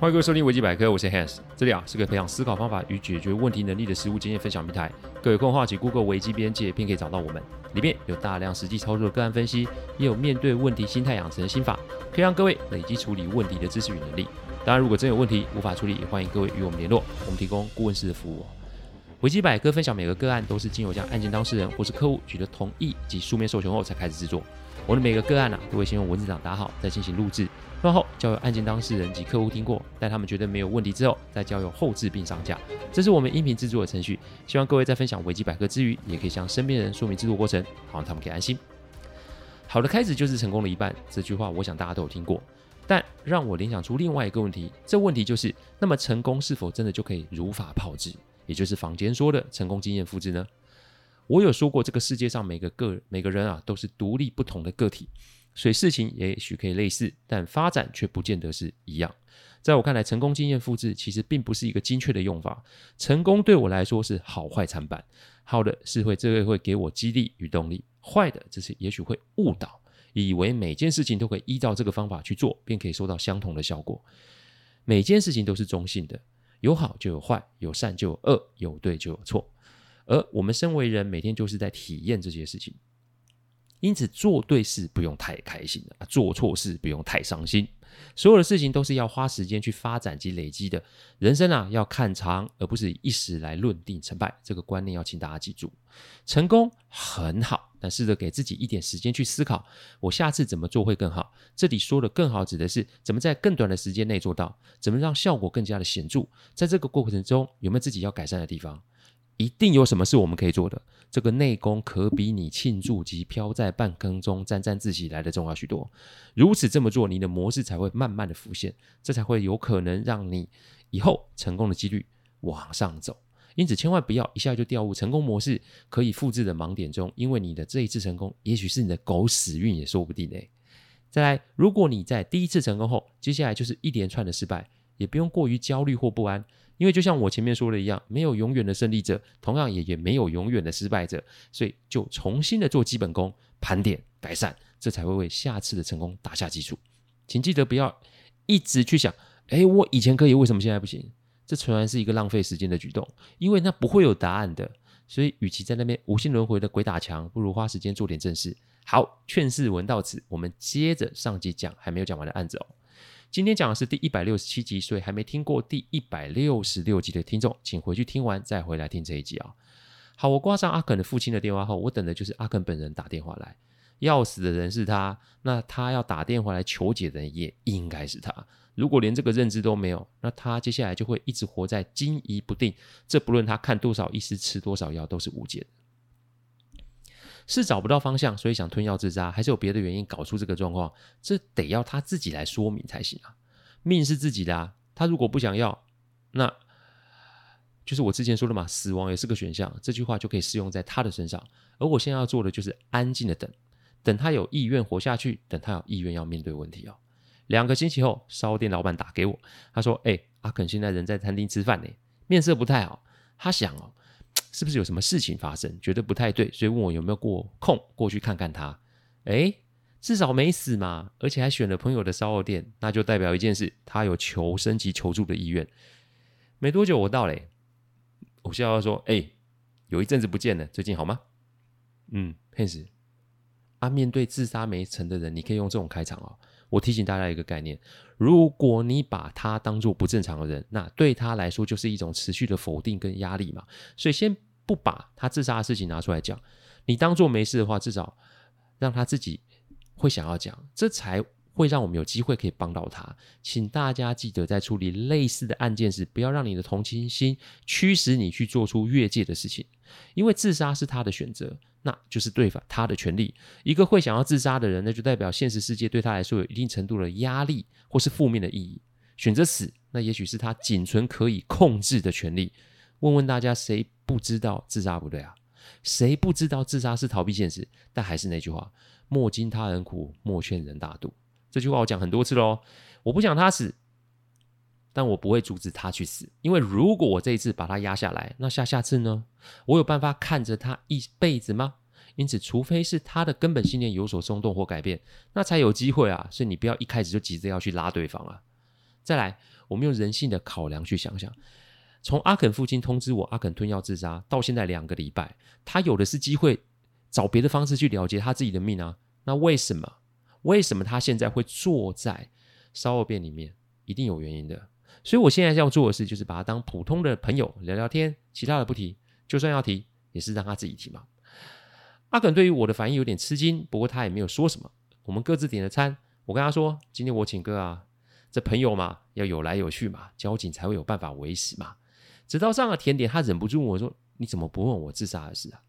欢迎各位收听维基百科，我是 Hans，这里啊是个培养思考方法与解决问题能力的实务经验分享平台。各位空话，请 Google 维基边界，便可以找到我们。里面有大量实际操作的个案分析，也有面对问题心态养成的心法，可以让各位累积处理问题的知识与能力。当然，如果真有问题无法处理，也欢迎各位与我们联络，我们提供顾问式的服务。维基百科分享每个个案都是经由将案件当事人或是客户取得同意及书面授权后才开始制作。我的每个个案啊，都会先用文字档打好，再进行录制。然后交由案件当事人及客户听过，待他们觉得没有问题之后，再交由后制并上架。这是我们音频制作的程序。希望各位在分享维基百科之余，也可以向身边人说明制作过程，好让他们可以安心。好的开始就是成功的一半，这句话我想大家都有听过。但让我联想出另外一个问题，这问题就是：那么成功是否真的就可以如法炮制，也就是坊间说的成功经验复制呢？我有说过，这个世界上每个个每个人啊，都是独立不同的个体。所以事情也许可以类似，但发展却不见得是一样。在我看来，成功经验复制其实并不是一个精确的用法。成功对我来说是好坏参半，好的是会这个会给我激励与动力，坏的则是也许会误导，以为每件事情都可以依照这个方法去做，便可以收到相同的效果。每件事情都是中性的，有好就有坏，有善就有恶，有对就有错。而我们身为人，每天就是在体验这些事情。因此，做对事不用太开心了，做错事不用太伤心。所有的事情都是要花时间去发展及累积的。人生啊，要看长，而不是一时来论定成败。这个观念要请大家记住。成功很好，但试着给自己一点时间去思考，我下次怎么做会更好。这里说的更好，指的是怎么在更短的时间内做到，怎么让效果更加的显著。在这个过程中，有没有自己要改善的地方？一定有什么是我们可以做的。这个内功可比你庆祝及飘在半空中沾沾自喜来的重要许多。如此这么做，你的模式才会慢慢的浮现，这才会有可能让你以后成功的几率往上走。因此，千万不要一下就掉入成功模式可以复制的盲点中，因为你的这一次成功，也许是你的狗屎运也说不定嘞。再来，如果你在第一次成功后，接下来就是一连串的失败，也不用过于焦虑或不安。因为就像我前面说的一样，没有永远的胜利者，同样也也没有永远的失败者，所以就重新的做基本功，盘点改善，这才会为下次的成功打下基础。请记得不要一直去想，哎，我以前可以，为什么现在不行？这纯然是一个浪费时间的举动，因为那不会有答案的。所以，与其在那边无限轮回的鬼打墙，不如花时间做点正事。好，劝世文到此，我们接着上集讲还没有讲完的案子哦。今天讲的是第一百六十七集，所以还没听过第一百六十六集的听众，请回去听完再回来听这一集啊。好，我挂上阿肯的父亲的电话后，我等的就是阿肯本人打电话来。要死的人是他，那他要打电话来求解的人也应该是他。如果连这个认知都没有，那他接下来就会一直活在惊疑不定。这不论他看多少医师，吃多少药，都是无解的。是找不到方向，所以想吞药自杀，还是有别的原因搞出这个状况？这得要他自己来说明才行啊！命是自己的啊，他如果不想要，那就是我之前说的嘛，死亡也是个选项。这句话就可以适用在他的身上。而我现在要做的就是安静的等，等他有意愿活下去，等他有意愿要面对问题哦。两个星期后，烧店老板打给我，他说：“哎，阿肯现在人在餐厅吃饭呢，面色不太好。他想哦。”是不是有什么事情发生，觉得不太对，所以问我有没有过空过去看看他？诶，至少没死嘛，而且还选了朋友的烧肉店，那就代表一件事，他有求生及求助的意愿。没多久我到嘞，我笑笑说：“诶，有一阵子不见了，最近好吗？”嗯，骗死。啊，面对自杀没成的人，你可以用这种开场哦。我提醒大家一个概念：如果你把他当作不正常的人，那对他来说就是一种持续的否定跟压力嘛。所以先不把他自杀的事情拿出来讲，你当作没事的话，至少让他自己会想要讲，这才会让我们有机会可以帮到他。请大家记得，在处理类似的案件时，不要让你的同情心驱使你去做出越界的事情，因为自杀是他的选择。那就是对方他的权利。一个会想要自杀的人，那就代表现实世界对他来说有一定程度的压力或是负面的意义。选择死，那也许是他仅存可以控制的权利。问问大家，谁不知道自杀不对啊？谁不知道自杀是逃避现实？但还是那句话：莫经他人苦，莫劝人大度。这句话我讲很多次喽。我不想他死。但我不会阻止他去死，因为如果我这一次把他压下来，那下下次呢？我有办法看着他一辈子吗？因此，除非是他的根本信念有所松动或改变，那才有机会啊。所以你不要一开始就急着要去拉对方啊。再来，我们用人性的考量去想想，从阿肯父亲通知我阿肯吞药自杀到现在两个礼拜，他有的是机会找别的方式去了结他自己的命啊。那为什么？为什么他现在会坐在烧肉店里面？一定有原因的。所以我现在要做的事就是把他当普通的朋友聊聊天，其他的不提。就算要提，也是让他自己提嘛。阿肯对于我的反应有点吃惊，不过他也没有说什么。我们各自点了餐，我跟他说：“今天我请客啊，这朋友嘛，要有来有去嘛，交情才会有办法维持嘛。”直到上了甜点，他忍不住问我说：“你怎么不问我自杀的事啊？”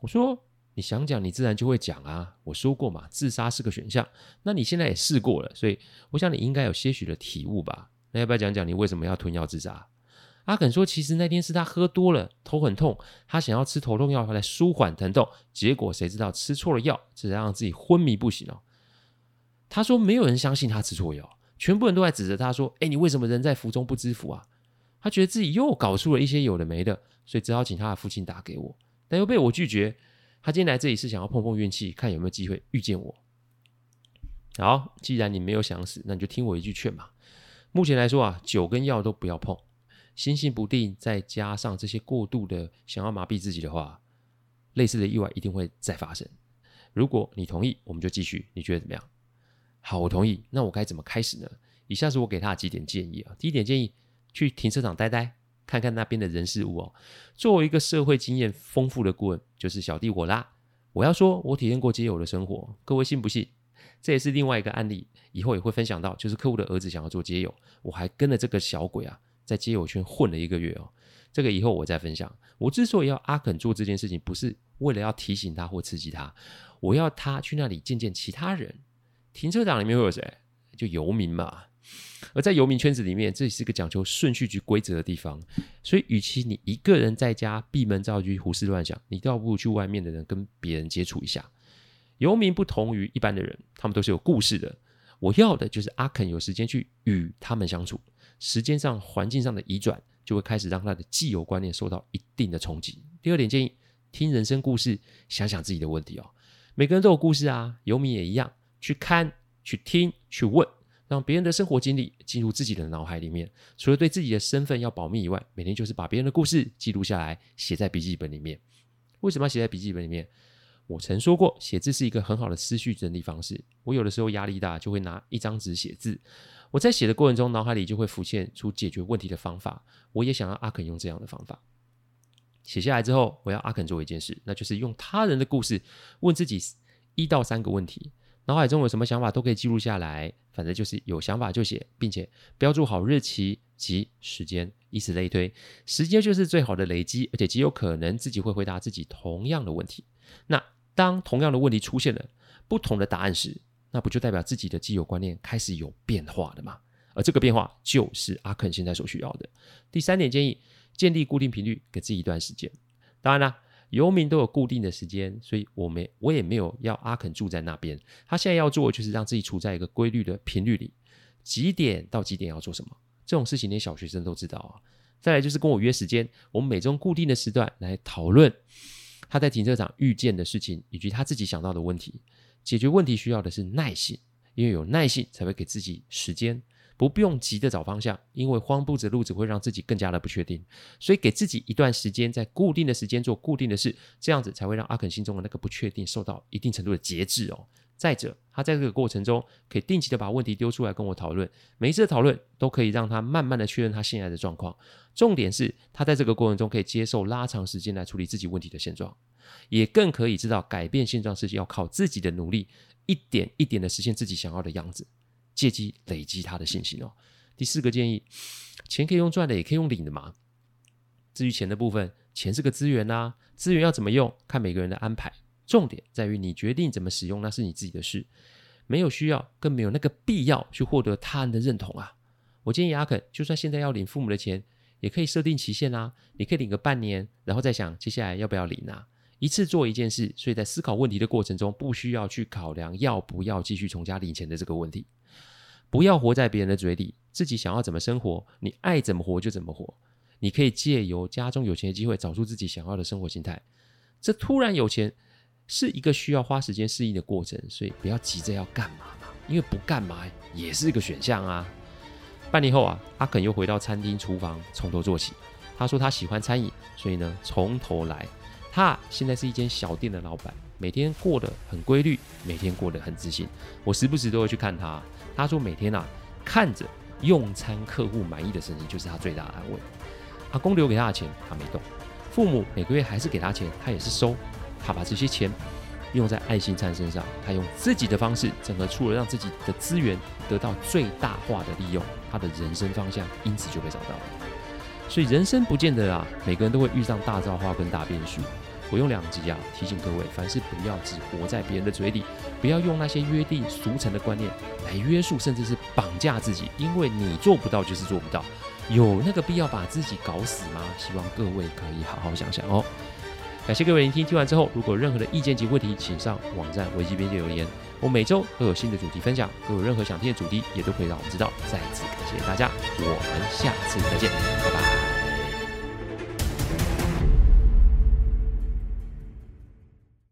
我说：“你想讲，你自然就会讲啊。我说过嘛，自杀是个选项。那你现在也试过了，所以我想你应该有些许的体悟吧？那要不要讲讲你为什么要吞药自杀？”阿肯说：“其实那天是他喝多了，头很痛，他想要吃头痛药来舒缓疼痛，结果谁知道吃错了药，只让自己昏迷不醒哦。”他说：“没有人相信他吃错药，全部人都在指责他说：‘哎，你为什么人在福中不知福啊？’他觉得自己又搞出了一些有的没的，所以只好请他的父亲打给我，但又被我拒绝。他今天来这里是想要碰碰运气，看有没有机会遇见我。好，既然你没有想死，那你就听我一句劝嘛。目前来说啊，酒跟药都不要碰。”心性不定，再加上这些过度的想要麻痹自己的话，类似的意外一定会再发生。如果你同意，我们就继续。你觉得怎么样？好，我同意。那我该怎么开始呢？以下是我给他的几点建议啊。第一点建议，去停车场待待，看看那边的人事物哦。作为一个社会经验丰富的顾问，就是小弟我啦。我要说，我体验过街友的生活，各位信不信？这也是另外一个案例，以后也会分享到，就是客户的儿子想要做街友，我还跟了这个小鬼啊。在街友圈混了一个月哦，这个以后我再分享。我之所以要阿肯做这件事情，不是为了要提醒他或刺激他，我要他去那里见见其他人。停车场里面会有谁？就游民嘛。而在游民圈子里面，这是一个讲求顺序及规则的地方。所以，与其你一个人在家闭门造车、胡思乱想，你倒不如去外面的人跟别人接触一下。游民不同于一般的人，他们都是有故事的。我要的就是阿肯有时间去与他们相处。时间上、环境上的移转，就会开始让他的既有观念受到一定的冲击。第二点建议，听人生故事，想想自己的问题哦。每个人都有故事啊，游民也一样，去看、去听、去问，让别人的生活经历进入自己的脑海里面。除了对自己的身份要保密以外，每天就是把别人的故事记录下来，写在笔记本里面。为什么要写在笔记本里面？我曾说过，写字是一个很好的思绪整理方式。我有的时候压力大，就会拿一张纸写字。我在写的过程中，脑海里就会浮现出解决问题的方法。我也想要阿肯用这样的方法。写下来之后，我要阿肯做一件事，那就是用他人的故事问自己一到三个问题。脑海中有什么想法都可以记录下来，反正就是有想法就写，并且标注好日期及时间，以此类推。时间就是最好的累积，而且极有可能自己会回答自己同样的问题。那当同样的问题出现了不同的答案时，那不就代表自己的既有观念开始有变化了吗？而这个变化就是阿肯现在所需要的。第三点建议，建立固定频率，给自己一段时间。当然啦，游民都有固定的时间，所以我没我也没有要阿肯住在那边。他现在要做的就是让自己处在一个规律的频率里，几点到几点要做什么，这种事情连小学生都知道啊。再来就是跟我约时间，我们每周固定的时段来讨论。他在停车场遇见的事情，以及他自己想到的问题，解决问题需要的是耐性，因为有耐性才会给自己时间，不用急着找方向，因为慌不择路只会让自己更加的不确定。所以给自己一段时间，在固定的时间做固定的事，这样子才会让阿肯心中的那个不确定受到一定程度的节制哦。再者，他在这个过程中可以定期的把问题丢出来跟我讨论，每一次的讨论都可以让他慢慢的确认他现在的状况。重点是他在这个过程中可以接受拉长时间来处理自己问题的现状，也更可以知道改变现状是要靠自己的努力，一点一点的实现自己想要的样子，借机累积他的信心哦。第四个建议，钱可以用赚的，也可以用领的嘛。至于钱的部分，钱是个资源呐、啊，资源要怎么用，看每个人的安排。重点在于你决定怎么使用，那是你自己的事，没有需要，更没有那个必要去获得他人的认同啊。我建议阿肯，就算现在要领父母的钱，也可以设定期限啊，你可以领个半年，然后再想接下来要不要领啊。一次做一件事，所以在思考问题的过程中，不需要去考量要不要继续从家领钱的这个问题。不要活在别人的嘴里，自己想要怎么生活，你爱怎么活就怎么活。你可以借由家中有钱的机会，找出自己想要的生活形态。这突然有钱。是一个需要花时间适应的过程，所以不要急着要干嘛嘛，因为不干嘛也是一个选项啊。半年后啊，阿肯又回到餐厅厨房，从头做起。他说他喜欢餐饮，所以呢，从头来。他现在是一间小店的老板，每天过得很规律，每天过得很自信。我时不时都会去看他。他说每天啊，看着用餐客户满意的神情，就是他最大的安慰。阿公留给他的钱，他没动；父母每个月还是给他钱，他也是收。他把这些钱用在爱心餐身上，他用自己的方式整合出了让自己的资源得到最大化的利用，他的人生方向因此就被找到了。所以人生不见得啊，每个人都会遇上大造化跟大变数。我用两集啊提醒各位，凡事不要只活在别人的嘴里，不要用那些约定俗成的观念来约束，甚至是绑架自己，因为你做不到就是做不到，有那个必要把自己搞死吗？希望各位可以好好想想哦。感谢各位聆听，听完之后，如果有任何的意见及问题，请上网站维基边界留言。我每周都有新的主题分享，如果有任何想听的主题，也都可以让我知道。再次感谢大家，我们下次再见。拜拜